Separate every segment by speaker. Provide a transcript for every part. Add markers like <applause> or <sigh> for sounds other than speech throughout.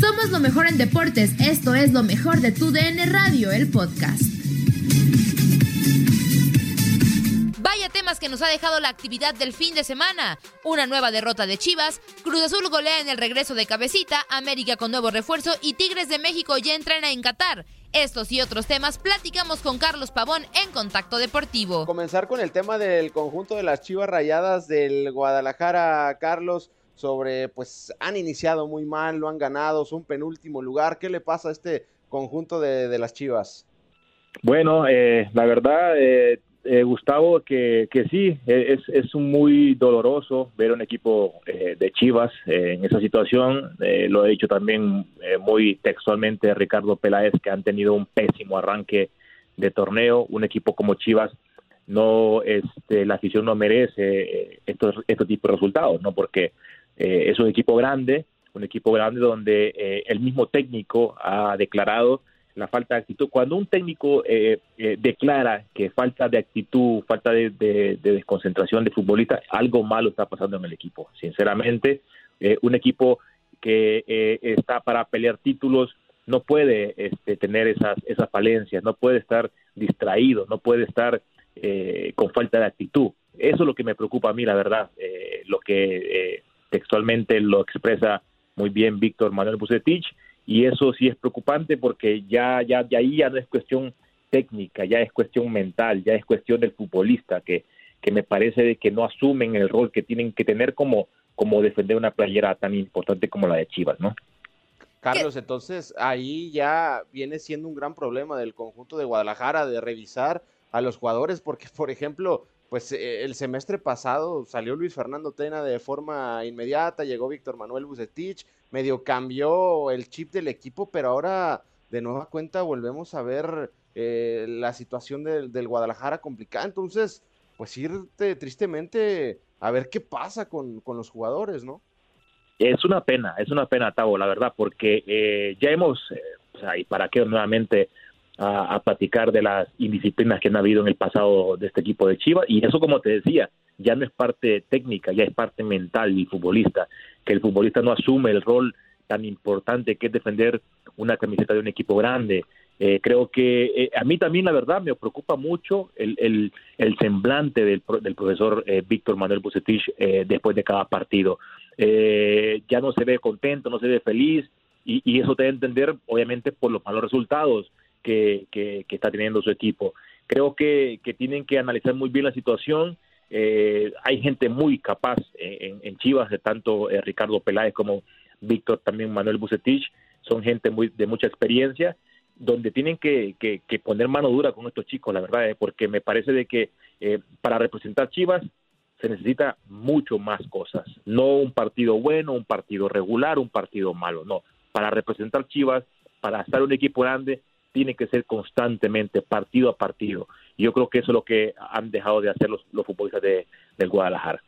Speaker 1: Somos lo mejor en deportes. Esto es lo mejor de tu DN Radio, el podcast.
Speaker 2: Vaya temas que nos ha dejado la actividad del fin de semana. Una nueva derrota de Chivas, Cruz Azul golea en el regreso de Cabecita, América con nuevo refuerzo y Tigres de México ya entrena en Qatar. Estos y otros temas platicamos con Carlos Pavón en Contacto Deportivo.
Speaker 3: Comenzar con el tema del conjunto de las Chivas Rayadas del Guadalajara, Carlos sobre, pues han iniciado muy mal, lo han ganado, son penúltimo lugar. ¿Qué le pasa a este conjunto de, las Chivas?
Speaker 4: Bueno, eh, la verdad, eh, eh, Gustavo, que, que sí, es, es muy doloroso ver un equipo de Chivas en esa situación. lo ha dicho también muy textualmente Ricardo Peláez, que han tenido un pésimo arranque de torneo. Un equipo como Chivas no este, la afición no merece estos, estos tipos de resultados, ¿no? Porque eh, es un equipo grande, un equipo grande donde eh, el mismo técnico ha declarado la falta de actitud. Cuando un técnico eh, declara que falta de actitud, falta de, desconcentración de futbolista, algo malo está pasando en el equipo. Sinceramente, un equipo que está para pelear títulos no puede este, tener esas, esas falencias, no puede estar distraído, no puede estar con falta de actitud. Eso es lo que me preocupa a mí, la verdad. lo que textualmente lo expresa muy bien Víctor Manuel Bucetich y eso sí es preocupante porque ya ya de ahí ya no es cuestión técnica, ya es cuestión mental, ya es cuestión del futbolista que que me parece de que no asumen el rol que tienen que tener como como defender una playera tan importante como la de Chivas, ¿no?
Speaker 3: Carlos, entonces ahí ya viene siendo un gran problema del conjunto de Guadalajara de revisar a los jugadores, porque por ejemplo, pues eh, el semestre pasado salió Luis Fernando Tena de forma inmediata, llegó Víctor Manuel Bucetich, medio cambió el chip del equipo, pero ahora de nueva cuenta volvemos a ver eh, la situación del, Guadalajara complicada. Entonces, pues irte tristemente a ver qué pasa con, los jugadores, ¿no?
Speaker 4: Es una pena, es una pena, Tavo, la verdad, porque eh, ya hemos, o sea, y para qué nuevamente a, platicar de las indisciplinas que han habido en el pasado de este equipo de Chivas. Y eso, como te decía, ya no es parte técnica, ya es parte mental y futbolista, que el futbolista no asume el rol tan importante que es defender una camiseta de un equipo grande. Eh, creo que eh, a mí también, la verdad, me preocupa mucho el, el, el semblante del, del profesor eh, Víctor Manuel Bucetich después de cada partido. ya no se ve contento, no se ve feliz, y, y eso te debe entender, obviamente, por los malos resultados que, que, está teniendo su equipo. Creo que, tienen que analizar muy bien la situación. Eh, hay gente muy capaz en, Chivas, de tanto eh, Ricardo Peláez como Víctor, también Manuel Bucetich, son gente muy de mucha experiencia, donde tienen que, poner mano dura con estos chicos, la verdad, eh, porque me parece de que para representar Chivas se necesita mucho más cosas, no un partido bueno, un partido regular, un partido malo, no, para representar Chivas, para estar un equipo grande, tiene que ser constantemente, partido a partido. Y yo creo que eso es lo que han dejado de hacer los, los futbolistas de, del Guadalajara.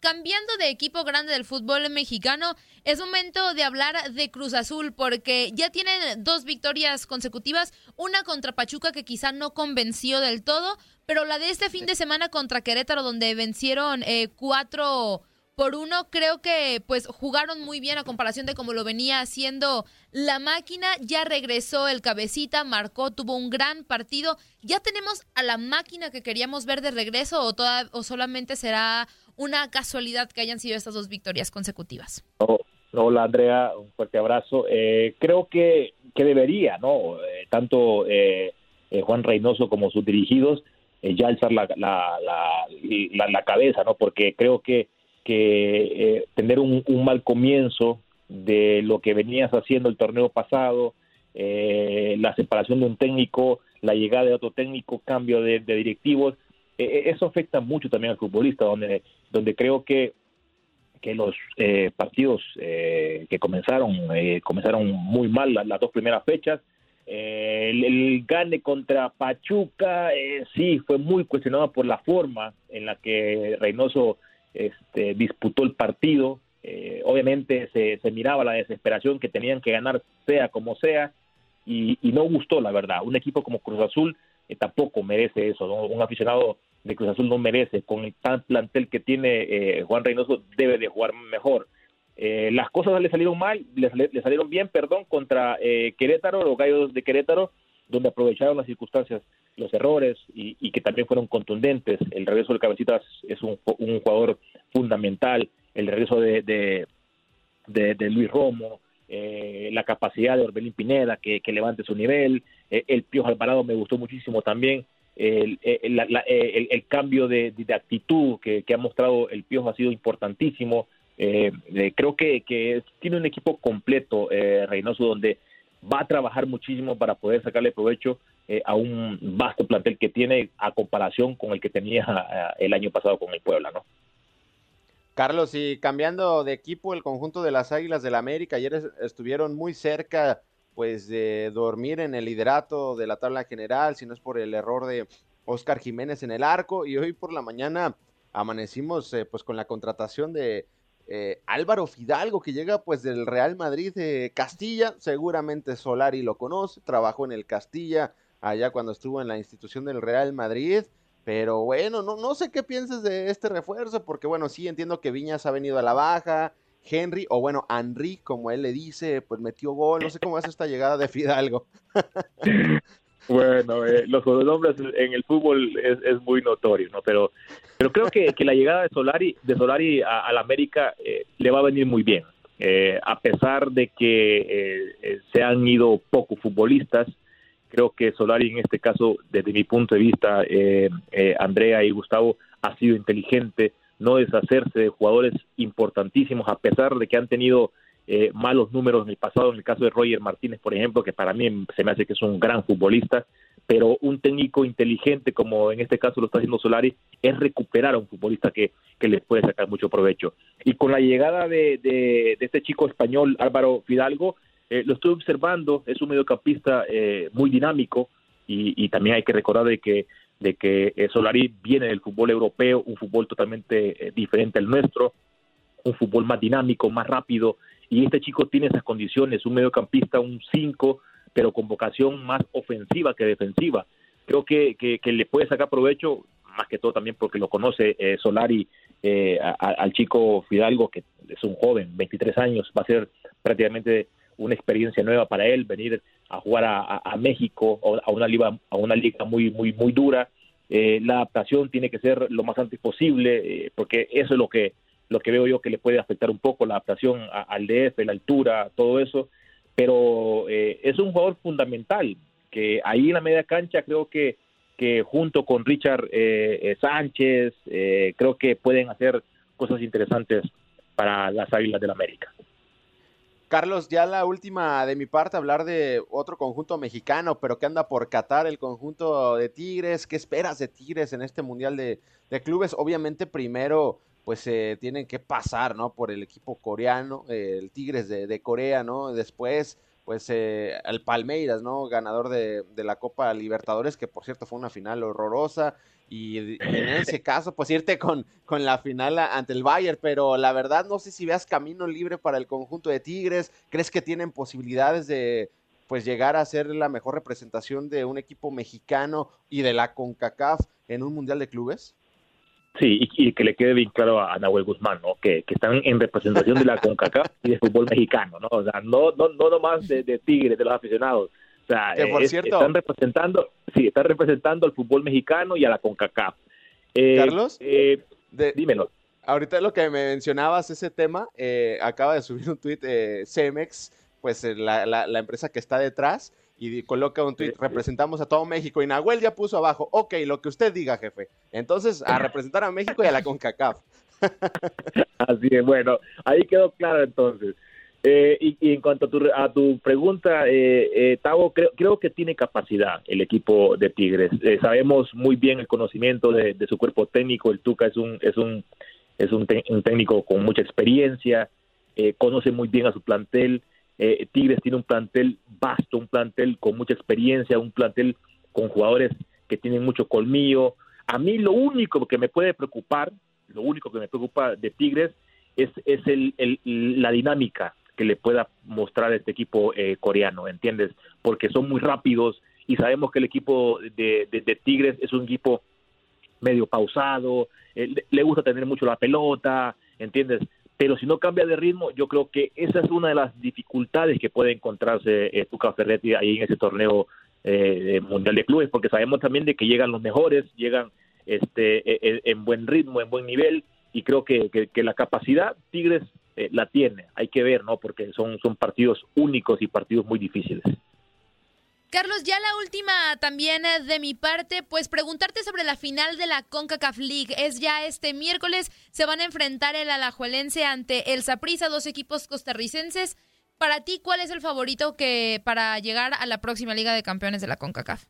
Speaker 2: Cambiando de equipo grande del fútbol mexicano, es momento de hablar de Cruz Azul porque ya tienen dos victorias consecutivas, una contra Pachuca que quizá no convenció del todo, pero la de este fin de semana contra Querétaro donde vencieron eh, cuatro por uno. Creo que pues jugaron muy bien a comparación de como lo venía haciendo la máquina. Ya regresó el cabecita, marcó, tuvo un gran partido. ¿Ya tenemos a la máquina que queríamos ver de regreso o, toda, o solamente será una casualidad que hayan sido estas dos victorias consecutivas?
Speaker 4: hola Andrea, un fuerte abrazo. Eh, creo que, que debería, ¿no? Eh, tanto eh, Juan Reynoso como sus dirigidos ya alzar la, la, la cabeza, ¿no? Porque creo que que eh, tener un, mal comienzo de lo que venías haciendo el torneo pasado, eh, la separación de un técnico, la llegada de otro técnico, cambio de, directivos, eh, eso afecta mucho también al futbolista, donde, donde creo que, que los eh, partidos eh, que comenzaron eh, comenzaron muy mal las, dos primeras fechas. el, gane contra Pachuca sí fue muy cuestionado por la forma en la que Reynoso este, disputó el partido. obviamente se, se, miraba la desesperación que tenían que ganar sea como sea y, no gustó la verdad. Un equipo como Cruz Azul tampoco merece eso. Un aficionado de Cruz Azul no merece. Con el tan plantel que tiene eh, Juan Reynoso, debe de jugar mejor. Eh, las cosas le salieron mal, le, salieron bien, perdón, contra eh, Querétaro, los gallos de Querétaro, donde aprovecharon las circunstancias, los errores y, que también fueron contundentes. El regreso de Cabecitas es un, jugador fundamental. El regreso de, Luis Romo, la capacidad de Orbelín Pineda que, levante su nivel. el Pío Alvarado me gustó muchísimo también el, el, cambio de, actitud que, ha mostrado el Piojo ha sido importantísimo. Eh, eh, creo que, que, tiene un equipo completo, eh, Reynoso, donde va a trabajar muchísimo para poder sacarle provecho a un vasto plantel que tiene a comparación con el que tenía el año pasado con el Puebla, ¿no?
Speaker 3: Carlos, y cambiando de equipo, el conjunto de las Águilas del la América ayer estuvieron muy cerca pues de dormir en el liderato de la tabla general, si no es por el error de Oscar Jiménez en el arco y hoy por la mañana amanecimos eh, pues con la contratación de eh, Álvaro Fidalgo que llega pues del Real Madrid de Castilla, seguramente Solari lo conoce, trabajó en el Castilla allá cuando estuvo en la institución del Real Madrid, pero bueno, no, no sé qué piensas de este refuerzo, porque bueno, sí entiendo que Viñas ha venido a la baja, Henry, o bueno, Henry, como él le dice, pues metió gol. No sé cómo es esta llegada de Fidalgo. <laughs>
Speaker 4: bueno, eh, los nombres en el fútbol es, muy notorio, ¿no? Pero, pero creo que, que, la llegada de Solari, de Solari a, la América eh, le va a venir muy bien. Eh, a pesar de que se han ido pocos futbolistas, creo que Solari en este caso, desde mi punto de vista, Andrea y Gustavo, ha sido inteligente, no deshacerse de jugadores importantísimos, a pesar de que han tenido eh, malos números en el pasado, en el caso de Roger Martínez, por ejemplo, que para mí se me hace que es un gran futbolista, pero un técnico inteligente, como en este caso lo está haciendo Solari, es recuperar a un futbolista que, que le puede sacar mucho provecho. Y con la llegada de, de, este chico español, Álvaro Fidalgo, eh, lo estoy observando, es un mediocampista eh, muy dinámico y, y, también hay que recordar de que de que eh, Solari viene del fútbol europeo, un fútbol totalmente eh, diferente al nuestro, un fútbol más dinámico, más rápido, y este chico tiene esas condiciones, un mediocampista, un 5, pero con vocación más ofensiva que defensiva. Creo que, que, le puede sacar provecho, más que todo también porque lo conoce eh, Solari al chico Fidalgo, que es un joven, 23 años, va a ser prácticamente una experiencia nueva para él, venir a jugar a, México, a una liga, a una liga muy, muy, muy dura. Eh, la adaptación tiene que ser lo más antes posible, eh, porque eso es lo que, lo que veo yo que le puede afectar un poco la adaptación al DF, la altura, todo eso. Pero eh, es un jugador fundamental, que ahí en la media cancha creo que, que junto con Richard Sánchez, creo que pueden hacer cosas interesantes para las Águilas del América.
Speaker 3: Carlos, ya la última de mi parte, hablar de otro conjunto mexicano, pero que anda por Qatar, el conjunto de Tigres. ¿Qué esperas de Tigres en este Mundial de, Clubes? Obviamente primero pues se tienen que pasar, ¿no? Por el equipo coreano, el Tigres de, Corea, ¿no? Después, pues eh, el Palmeiras, ¿no? Ganador de, de, la Copa Libertadores, que por cierto fue una final horrorosa y en ese <laughs> caso, pues irte con, con la final ante el Bayern, pero la verdad no sé si veas camino libre para el conjunto de Tigres, ¿crees que tienen posibilidades de pues llegar a ser la mejor representación de un equipo mexicano y de la CONCACAF en un Mundial de Clubes?
Speaker 4: Sí, y, que le quede bien claro a, Nahuel Guzmán, ¿no? Que, están en representación de la CONCACAF y de fútbol mexicano, ¿no? O sea, no, no, no nomás de, de Tigres, de los aficionados, o sea, por cierto, están representando, sí, están representando al fútbol mexicano y a la CONCACAF.
Speaker 3: Eh, Carlos, eh, dímelo. Ahorita lo que me mencionabas, ese tema, eh, acaba de subir un tuit Cemex, pues la, la, empresa que está detrás, y coloca un tuit, representamos a todo México, y Nahuel ya puso abajo, ok, lo que usted diga, jefe. Entonces, a representar a México y a la CONCACAF. <laughs>
Speaker 4: Así es, bueno, ahí quedó claro entonces. Eh, y, en cuanto a tu, a tu pregunta, eh, eh, Tavo, creo, creo que tiene capacidad el equipo de Tigres. Eh, sabemos muy bien el conocimiento de, su cuerpo técnico. El Tuca es un, es un es un, técnico con mucha experiencia, conoce muy bien a su plantel. Eh, Tigres tiene un plantel vasto, un plantel con mucha experiencia, un plantel con jugadores que tienen mucho colmillo. A mí lo único que me puede preocupar, lo único que me preocupa de Tigres es, es el, la dinámica que le pueda mostrar este equipo eh, coreano, ¿entiendes? Porque son muy rápidos y sabemos que el equipo de, de, Tigres es un equipo medio pausado, eh, le gusta tener mucho la pelota, ¿entiendes? Pero si no cambia de ritmo, yo creo que esa es una de las dificultades que puede encontrarse eh, Tuca Ferretti ahí en ese torneo eh, mundial de clubes, porque sabemos también de que llegan los mejores, llegan este en buen ritmo, en buen nivel, y creo que, que la capacidad Tigres eh, la tiene. Hay que ver, ¿no? Porque son, son partidos únicos y partidos muy difíciles.
Speaker 2: Carlos, ya la última también eh, de mi parte, pues preguntarte sobre la final de la CONCACAF League. Es ya este miércoles, se van a enfrentar el Alajuelense ante el Saprissa, dos equipos costarricenses. Para ti, ¿cuál es el favorito que para llegar a la próxima Liga de Campeones de la CONCACAF?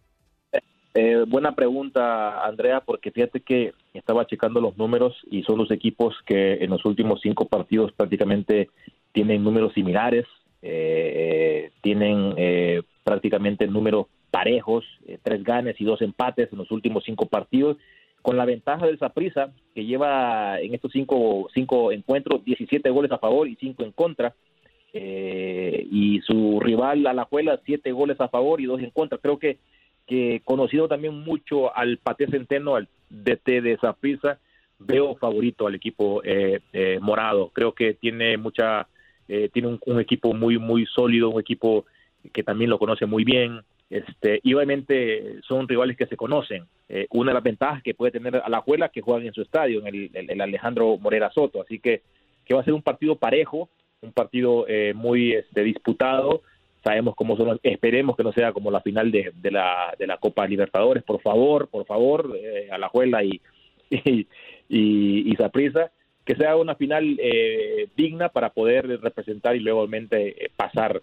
Speaker 4: Eh, buena pregunta, Andrea, porque fíjate que estaba checando los números y son los equipos que en los últimos cinco partidos prácticamente tienen números similares, eh, tienen eh, prácticamente números parejos, tres ganes y dos empates en los últimos cinco partidos, con la ventaja del Saprissa, que lleva en estos cinco, cinco encuentros 17 goles a favor y cinco en contra. y su rival Alajuela, siete goles a favor y dos en contra. Creo que que conocido también mucho al Pate Centeno, al DT de Zapisa, veo favorito al equipo eh, eh, morado. Creo que tiene mucha, eh, tiene un, equipo muy muy sólido, un equipo que también lo conoce muy bien. Este, y obviamente son rivales que se conocen. una de las ventajas que puede tener a la Juela que juegan en su estadio, en el, Alejandro Morera Soto. Así que, que va a ser un partido parejo, un partido muy este, disputado sabemos cómo son, esperemos que no sea como la final de, la, de la Copa Libertadores, por favor, por favor, eh, a la Juela <laughs> y, y, y, que sea una final eh, digna para poder representar y luego eh, pasar